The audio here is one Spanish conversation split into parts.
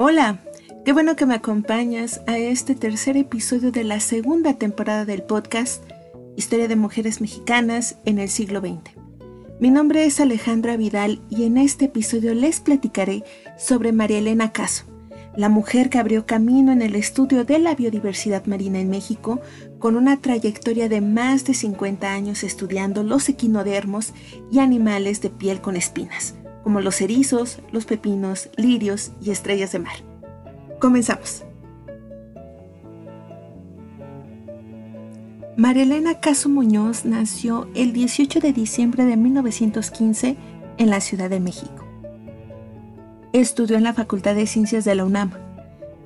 Hola, qué bueno que me acompañas a este tercer episodio de la segunda temporada del podcast Historia de Mujeres Mexicanas en el siglo XX. Mi nombre es Alejandra Vidal y en este episodio les platicaré sobre María Elena Caso, la mujer que abrió camino en el estudio de la biodiversidad marina en México con una trayectoria de más de 50 años estudiando los equinodermos y animales de piel con espinas, como los erizos, los pepinos, lirios y estrellas de mar. Comenzamos. Marilena Caso Muñoz nació el 18 de diciembre de 1915 en la Ciudad de México. Estudió en la Facultad de Ciencias de la UNAM.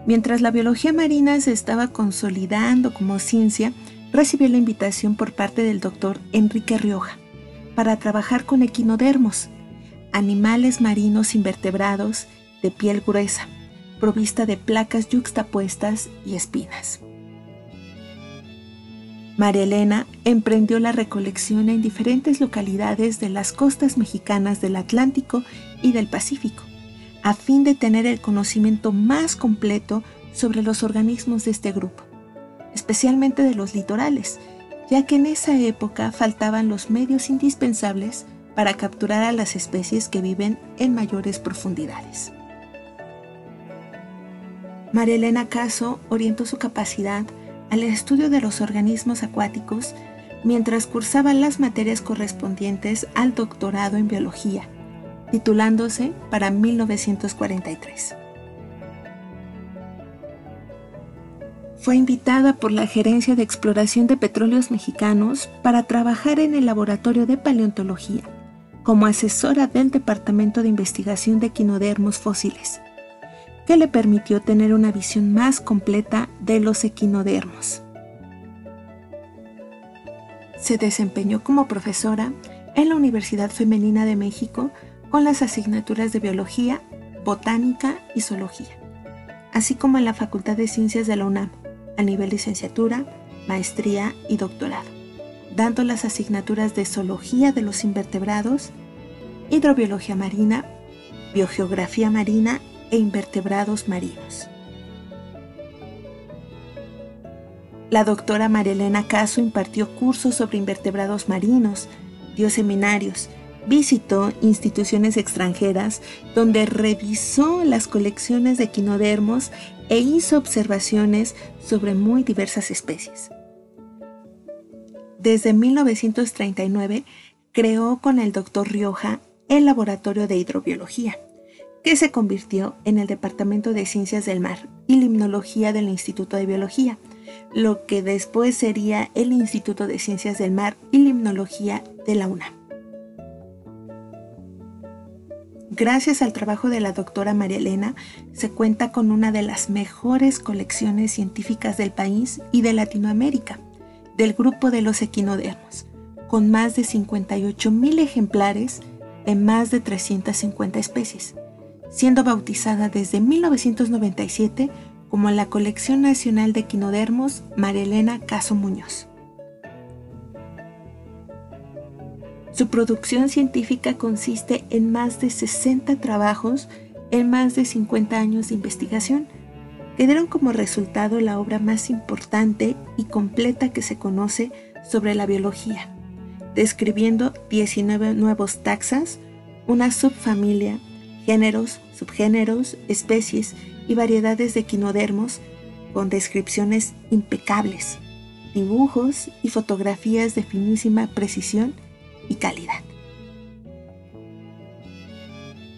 Mientras la biología marina se estaba consolidando como ciencia, recibió la invitación por parte del doctor Enrique Rioja para trabajar con equinodermos, animales marinos invertebrados de piel gruesa, provista de placas yuxtapuestas y espinas. María Elena emprendió la recolección en diferentes localidades de las costas mexicanas del Atlántico y del Pacífico, a fin de tener el conocimiento más completo sobre los organismos de este grupo, especialmente de los litorales, ya que en esa época faltaban los medios indispensables para capturar a las especies que viven en mayores profundidades. María Elena Caso orientó su capacidad al estudio de los organismos acuáticos mientras cursaba las materias correspondientes al doctorado en biología, titulándose para 1943. Fue invitada por la Gerencia de Exploración de Petróleos Mexicanos para trabajar en el Laboratorio de Paleontología como asesora del Departamento de Investigación de Equinodermos Fósiles, que le permitió tener una visión más completa de los equinodermos. Se desempeñó como profesora en la Universidad Femenina de México con las asignaturas de Biología, Botánica y Zoología, así como en la Facultad de Ciencias de la UNAM, a nivel licenciatura, maestría y doctorado dando las asignaturas de Zoología de los Invertebrados, Hidrobiología Marina, Biogeografía Marina e Invertebrados Marinos. La doctora Marilena Caso impartió cursos sobre invertebrados marinos, dio seminarios, visitó instituciones extranjeras donde revisó las colecciones de equinodermos e hizo observaciones sobre muy diversas especies. Desde 1939 creó con el doctor Rioja el Laboratorio de Hidrobiología, que se convirtió en el Departamento de Ciencias del Mar y Limnología del Instituto de Biología, lo que después sería el Instituto de Ciencias del Mar y Limnología de la UNAM. Gracias al trabajo de la doctora María Elena, se cuenta con una de las mejores colecciones científicas del país y de Latinoamérica del grupo de los equinodermos, con más de 58.000 ejemplares de más de 350 especies, siendo bautizada desde 1997 como la Colección Nacional de Equinodermos Marilena Caso Muñoz. Su producción científica consiste en más de 60 trabajos en más de 50 años de investigación, que dieron como resultado la obra más importante y completa que se conoce sobre la biología, describiendo 19 nuevos taxas, una subfamilia, géneros, subgéneros, especies y variedades de equinodermos con descripciones impecables, dibujos y fotografías de finísima precisión y calidad.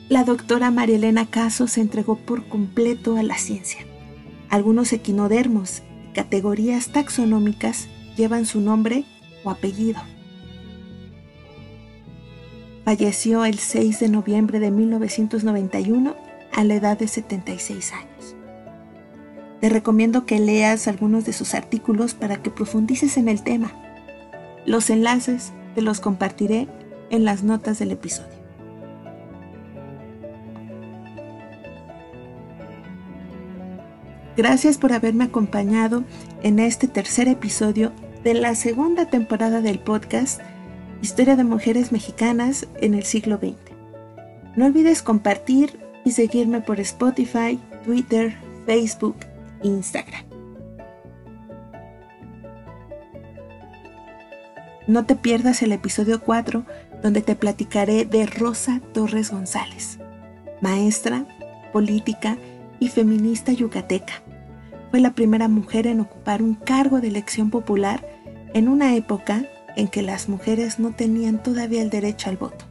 La doctora Marielena Caso se entregó por completo a la ciencia algunos equinodermos y categorías taxonómicas llevan su nombre o apellido. Falleció el 6 de noviembre de 1991 a la edad de 76 años. Te recomiendo que leas algunos de sus artículos para que profundices en el tema. Los enlaces te los compartiré en las notas del episodio. Gracias por haberme acompañado en este tercer episodio de la segunda temporada del podcast Historia de Mujeres Mexicanas en el siglo XX. No olvides compartir y seguirme por Spotify, Twitter, Facebook, Instagram. No te pierdas el episodio 4 donde te platicaré de Rosa Torres González, maestra, política y feminista yucateca. Fue la primera mujer en ocupar un cargo de elección popular en una época en que las mujeres no tenían todavía el derecho al voto.